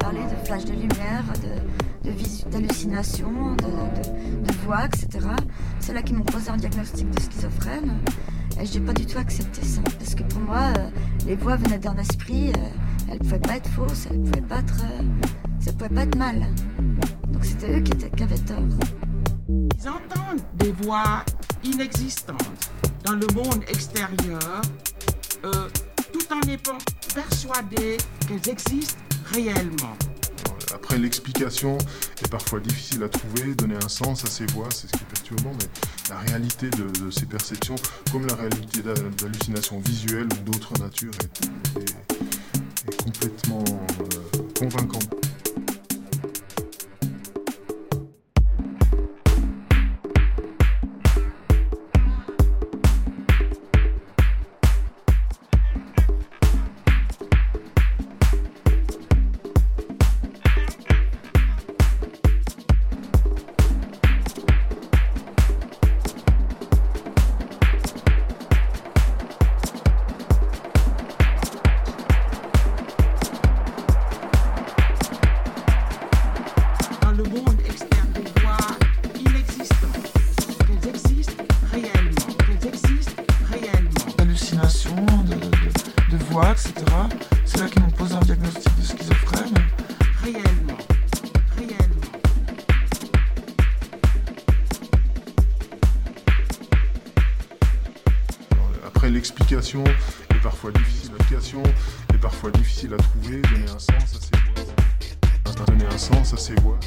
parlé de flashs de lumière, de, d'hallucinations, de, voix, etc. C'est là qu'ils m'ont posé un diagnostic de schizophrène. Et je n'ai pas du tout accepté ça. Parce que pour moi, euh, les voix venaient d'un esprit, euh, elles ne pouvaient pas être fausses, elles ne pouvaient pas être, euh, ça pouvait pas être mal. Donc c'était eux qui, qui avaient tort. Ils entendent des voix inexistantes dans le monde extérieur euh, tout en étant persuadés qu'elles existent réellement. Après, l'explication est parfois difficile à trouver, donner un sens à ces voix, c'est ce qui est perturbant, mais la réalité de, ces perceptions, comme la réalité d'hallucinations visuelles ou d'autres natures, est, complètement euh, convaincante. explication est parfois difficile d'application, est parfois difficile à trouver. Donner un sens à ces voix. Donner un sens à ces voix.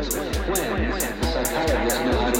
When psychologists know how to